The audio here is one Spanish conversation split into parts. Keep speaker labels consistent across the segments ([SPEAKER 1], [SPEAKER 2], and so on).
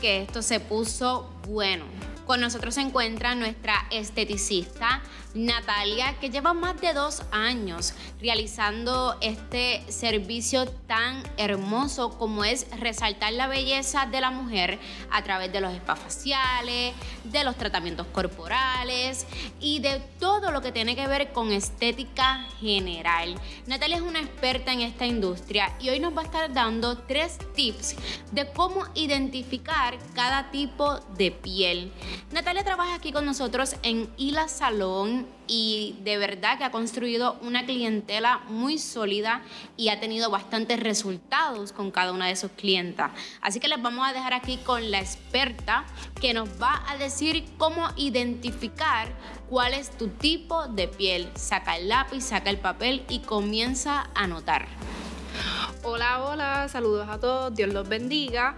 [SPEAKER 1] que esto se puso bueno. Con nosotros se encuentra nuestra esteticista Natalia, que lleva más de dos años realizando este servicio tan hermoso como es resaltar la belleza de la mujer a través de los spas faciales, de los tratamientos corporales y de todo lo que tiene que ver con estética general. Natalia es una experta en esta industria y hoy nos va a estar dando tres tips de cómo identificar cada tipo de piel. Natalia trabaja aquí con nosotros en Hila Salón y de verdad que ha construido una clientela muy sólida y ha tenido bastantes resultados con cada una de sus clientas. Así que les vamos a dejar aquí con la experta que nos va a decir cómo identificar cuál es tu tipo de piel. Saca el lápiz, saca el papel y comienza a anotar.
[SPEAKER 2] Hola, hola, saludos a todos, Dios los bendiga.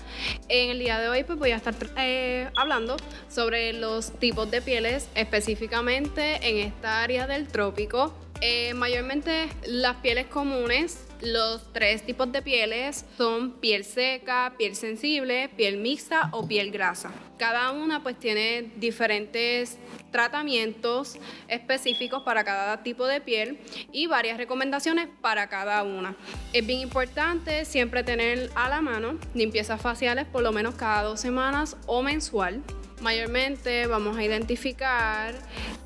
[SPEAKER 2] En el día de hoy pues voy a estar eh, hablando sobre los tipos de pieles específicamente en esta área del trópico. Eh, mayormente las pieles comunes los tres tipos de pieles son piel seca, piel sensible, piel mixta o piel grasa. Cada una pues tiene diferentes tratamientos específicos para cada tipo de piel y varias recomendaciones para cada una. Es bien importante siempre tener a la mano limpiezas faciales por lo menos cada dos semanas o mensual. Mayormente vamos a identificar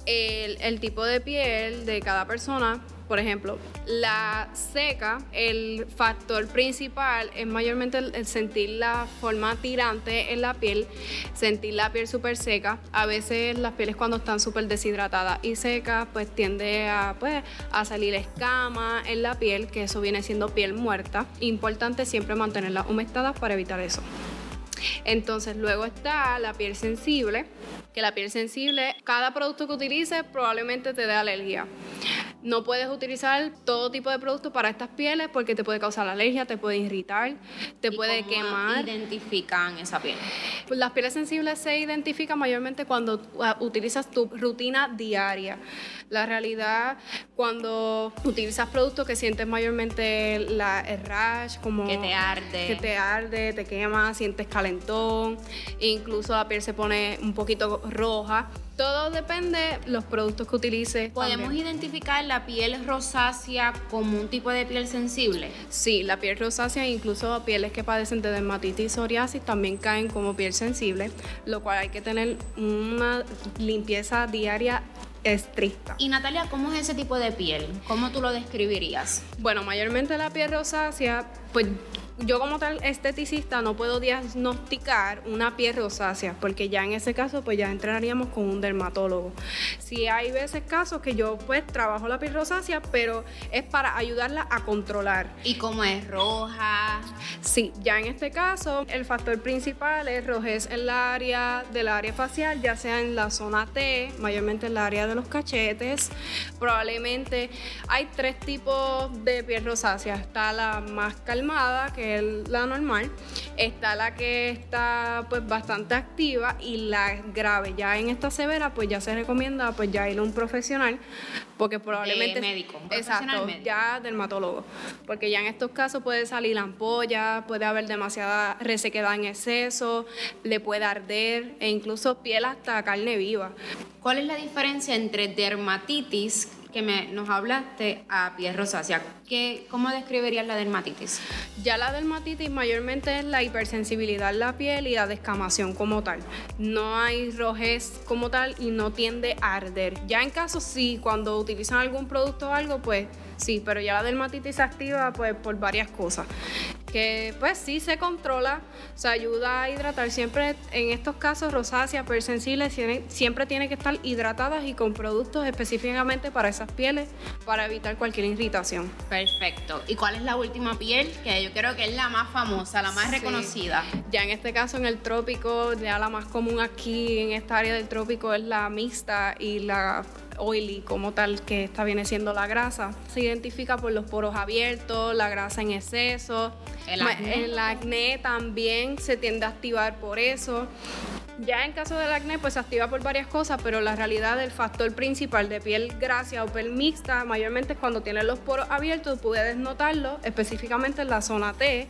[SPEAKER 2] el, el tipo de piel de cada persona por ejemplo, la seca, el factor principal es mayormente el, sentir la forma tirante en la piel, sentir la piel súper seca. A veces las pieles cuando están súper deshidratadas y secas, pues tiende a, pues, a salir escama en la piel, que eso viene siendo piel muerta. Importante siempre mantenerla humectada para evitar eso. Entonces luego está la piel sensible, que la piel sensible, cada producto que utilices probablemente te dé alergia. No puedes utilizar todo tipo de productos para estas pieles porque te puede causar alergia, te puede irritar, te puede
[SPEAKER 1] cómo
[SPEAKER 2] quemar.
[SPEAKER 1] identifican esa piel?
[SPEAKER 2] Pues las pieles sensibles se identifican mayormente cuando ah, utilizas tu rutina diaria. La realidad, cuando utilizas productos que sientes mayormente la, el rash, como...
[SPEAKER 1] Que te arde.
[SPEAKER 2] Que te arde, te quema, sientes calentón, incluso la piel se pone un poquito roja. Todo depende de los productos que utilices.
[SPEAKER 1] ¿Podemos
[SPEAKER 2] también.
[SPEAKER 1] identificar la piel rosácea como un tipo de piel sensible?
[SPEAKER 2] Sí, la piel rosácea, incluso pieles que padecen de dermatitis y psoriasis, también caen como piel sensible, lo cual hay que tener una limpieza diaria estricta.
[SPEAKER 1] Y Natalia, ¿cómo es ese tipo de piel? ¿Cómo tú lo describirías?
[SPEAKER 2] Bueno, mayormente la piel rosácea, pues yo como tal esteticista no puedo diagnosticar una piel rosácea, porque ya en ese caso pues ya entraríamos con un dermatólogo. Si hay veces casos que yo pues trabajo la piel rosácea, pero es para ayudarla a controlar.
[SPEAKER 1] ¿Y cómo es roja?
[SPEAKER 2] Sí, ya en este caso el factor principal es rojez en la área del área facial, ya sea en la zona T, mayormente en la área de los cachetes. Probablemente hay tres tipos de piel rosácea. Está la más calmada, que es la normal. Está la que está pues bastante activa y la grave. Ya en esta severa pues ya se recomienda pues ya ir a un profesional porque probablemente...
[SPEAKER 1] De médico, un
[SPEAKER 2] Exacto,
[SPEAKER 1] profesional médico.
[SPEAKER 2] ya dermatólogo. Porque ya en estos casos puede salir ampolla, puede haber demasiada resequedad en exceso, le puede arder e incluso piel hasta carne viva.
[SPEAKER 1] ¿Cuál es la diferencia entre dermatitis, que me, nos hablaste, a piel rosácea? ¿Qué, ¿Cómo describirías la dermatitis?
[SPEAKER 2] Ya la dermatitis mayormente es la hipersensibilidad en la piel y la descamación como tal. No hay rojez como tal y no tiende a arder. Ya en caso sí, cuando utilizan algún producto o algo, pues sí, pero ya la dermatitis se activa pues por varias cosas. Que pues sí se controla, se ayuda a hidratar. Siempre en estos casos rosáceas, tienen- siempre tiene que estar hidratadas y con productos específicamente para esas pieles para evitar cualquier irritación.
[SPEAKER 1] Perfecto. ¿Y cuál es la última piel? Que yo creo que es la más famosa, la más
[SPEAKER 2] Sí.
[SPEAKER 1] reconocida.
[SPEAKER 2] Ya en este caso en el trópico, ya la más común aquí en esta área del trópico es la mixta y la oily como tal, que esta viene siendo la grasa. Se identifica por los poros abiertos, la grasa en exceso.
[SPEAKER 1] El acné.
[SPEAKER 2] el acné también se tiende a activar por eso. Ya en caso del acné, pues se activa por varias cosas, pero la realidad, el factor principal de piel grasa o piel mixta, mayormente es cuando tienes los poros abiertos, puedes notarlo específicamente en la zona T,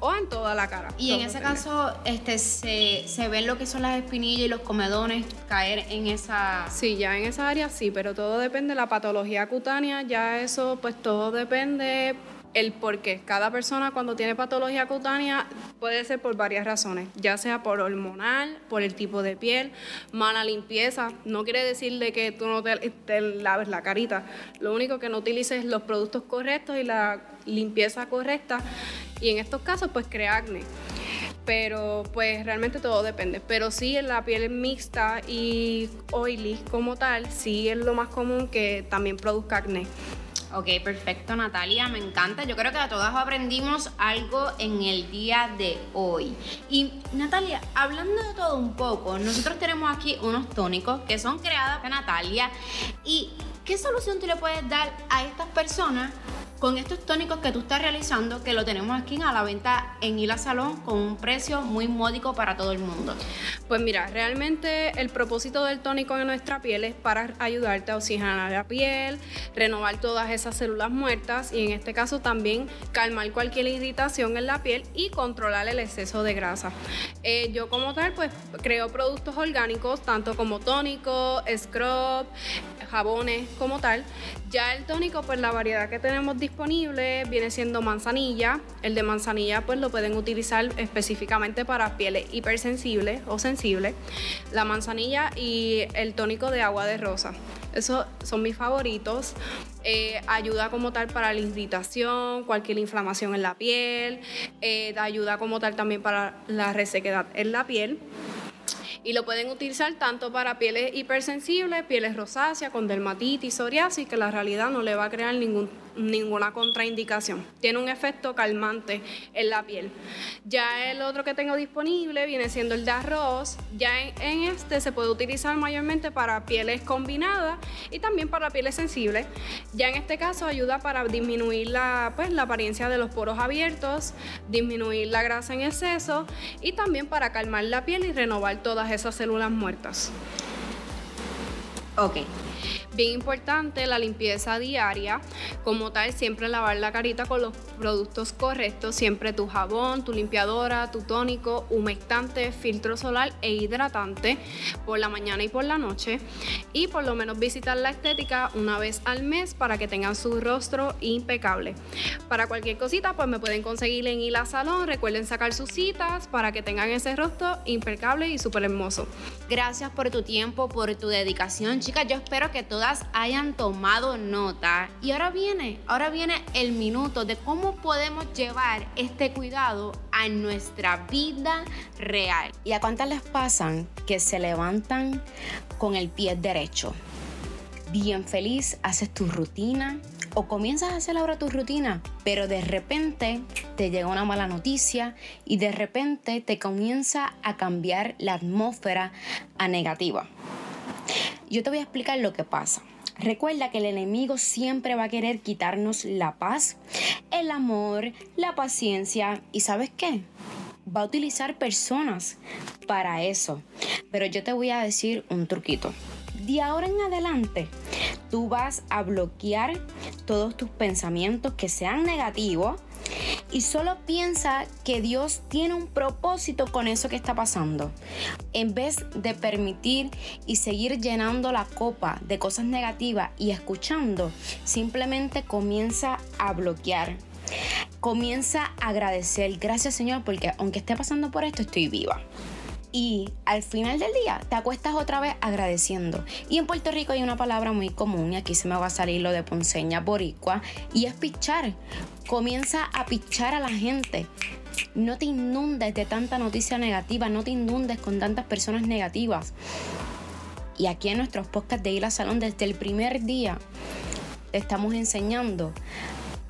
[SPEAKER 2] o en toda la cara.
[SPEAKER 1] Y en ese caso, este, se, se ven lo que son las espinillas y los comedones caer en esa...
[SPEAKER 2] Sí, ya en esa área sí, pero todo depende de la patología cutánea, ya eso pues todo depende el por qué. Cada persona cuando tiene patología cutánea puede ser por varias razones, ya sea por hormonal, por el tipo de piel, mala limpieza. No quiere decir de que tú no te, laves la carita. Lo único que no utilices los productos correctos y la limpieza correcta. Y en estos casos pues crea acné pero pues realmente todo depende. Pero sí, en la piel mixta y oily como tal, sí es lo más común que también produzca acné.
[SPEAKER 1] Ok, perfecto Natalia, me encanta. Yo creo que a todas aprendimos algo en el día de hoy. Y Natalia, hablando de todo un poco, nosotros tenemos aquí unos tónicos que son creados por Natalia. ¿Y qué solución tú le puedes dar a estas personas con estos tónicos que tú estás realizando, que lo tenemos aquí a la venta en Hila Salón con un precio muy módico para todo el mundo?
[SPEAKER 2] Pues mira, realmente el propósito del tónico en nuestra piel es para ayudarte a oxigenar la piel, renovar todas esas células muertas y en este caso también calmar cualquier irritación en la piel y controlar el exceso de grasa. Eh, yo como tal pues creo productos orgánicos tanto como tónico, scrub, jabones como tal. Ya el tónico pues la variedad que tenemos disponible disponible viene siendo manzanilla. El de manzanilla pues lo pueden utilizar específicamente para pieles hipersensibles o sensibles. La manzanilla y el tónico de agua de rosa. Esos son mis favoritos. Eh, ayuda como tal para la irritación, cualquier inflamación en la piel. Eh, ayuda como tal también para la resequedad en la piel y lo pueden utilizar tanto para pieles hipersensibles, pieles rosáceas, con dermatitis, psoriasis, que la realidad no le va a crear ningún ninguna contraindicación. Tiene un efecto calmante en la piel. Ya el otro que tengo disponible viene siendo el de arroz. Ya en, este se puede utilizar mayormente para pieles combinadas y también para pieles sensibles. Ya en este caso ayuda para disminuir la, pues, la apariencia de los poros abiertos, disminuir la grasa en exceso y también para calmar la piel y renovar todas esas células muertas.
[SPEAKER 1] Ok.
[SPEAKER 2] Bien importante la limpieza diaria, como tal, siempre lavar la carita con los productos correctos, siempre tu jabón, tu limpiadora, tu tónico, humectante, filtro solar e hidratante por la mañana y por la noche. Y por lo menos visitar la estética una vez al mes para que tengan su rostro impecable. Para cualquier cosita, pues me pueden conseguir en Hila Salón. Recuerden sacar sus citas para que tengan ese rostro impecable y súper hermoso.
[SPEAKER 1] Gracias por tu tiempo, por tu dedicación, chicas. Yo espero que todas hayan tomado nota. Y ahora viene, ahora viene el minuto de cómo podemos llevar este cuidado a nuestra vida real. ¿Y a cuántas les pasan que se levantan con el pie derecho? Bien feliz, haces tu rutina, o comienzas a hacer ahora tu rutina, pero de repente te llega una mala noticia y de repente te comienza a cambiar la atmósfera a negativa. Yo te voy a explicar lo que pasa. Recuerda que el enemigo siempre va a querer quitarnos la paz, el amor, la paciencia y ¿sabes qué? Va a utilizar personas para eso. Pero yo te voy a decir un truquito. De ahora en adelante, tú vas a bloquear todos tus pensamientos que sean negativos y solo piensa que Dios tiene un propósito con eso que está pasando. En vez de permitir y seguir llenando la copa de cosas negativas y escuchando, simplemente comienza a bloquear. Comienza a agradecer, gracias Señor, porque aunque esté pasando por esto, estoy viva y al final del día te acuestas otra vez agradeciendo. Y en Puerto Rico hay una palabra muy común, y aquí se me va a salir lo de ponceña boricua, y es pichar. Comienza a pichar a la gente. No te inundes de tanta noticia negativa, no te inundes con tantas personas negativas. Y aquí en nuestros podcasts de Ir Salón, desde el primer día, te estamos enseñando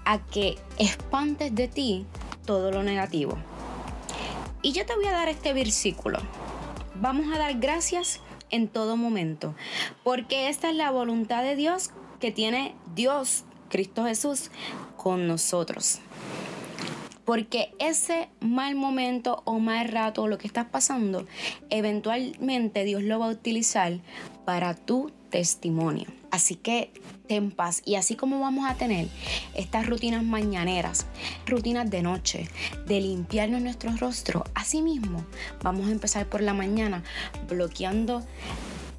[SPEAKER 1] a que espantes de ti todo lo negativo. Y yo te voy a dar este versículo. Vamos a dar gracias en todo momento, porque esta es la voluntad de Dios que tiene Dios, Cristo Jesús, con nosotros. Porque ese mal momento o mal rato, lo que estás pasando, eventualmente Dios lo va a utilizar para tu testimonio. Así que ten paz y así como vamos a tener estas rutinas mañaneras, rutinas de noche, de limpiarnos nuestro rostro, así mismo vamos a empezar por la mañana bloqueando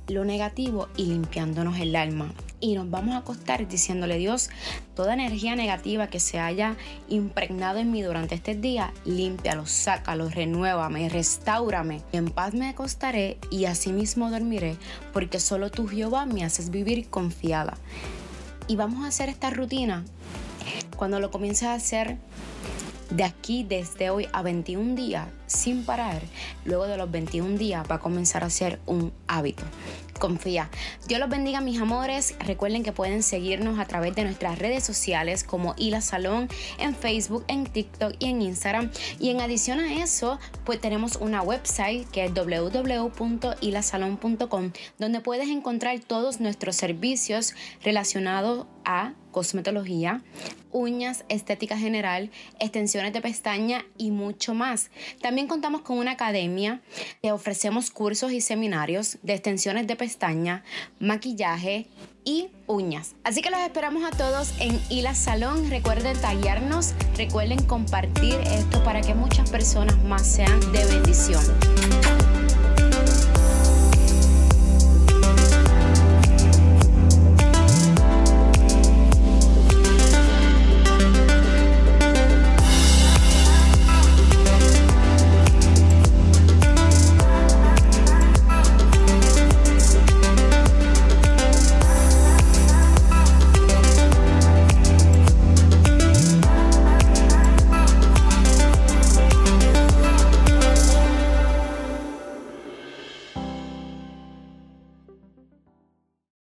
[SPEAKER 1] lo negativo y limpiándonos el alma. Y nos vamos a acostar diciéndole Dios, toda energía negativa que se haya impregnado en mí durante este día, límpialo, sácalo, renuévame, restaurame. En paz me acostaré y asimismo dormiré, porque solo tú Jehová me haces vivir confiada. Y vamos a hacer esta rutina. Cuando lo comiences a hacer, de aquí desde hoy a 21 días sin parar, luego de los 21 días va a comenzar a ser un hábito. Confía. Dios los bendiga mis amores. Recuerden que pueden seguirnos a través de nuestras redes sociales como Ila Salón en Facebook, en TikTok y en Instagram. Y en adición a eso, pues tenemos una website que es www.ilasalon.com donde puedes encontrar todos nuestros servicios relacionados a cosmetología, uñas, estética general, extensiones de pestaña y mucho más. También contamos con una academia que ofrecemos cursos y seminarios de extensiones de pestaña, maquillaje y uñas. Así que los esperamos a todos en Ila Salón. Recuerden tallarnos, recuerden compartir esto para que muchas personas más sean de bendición.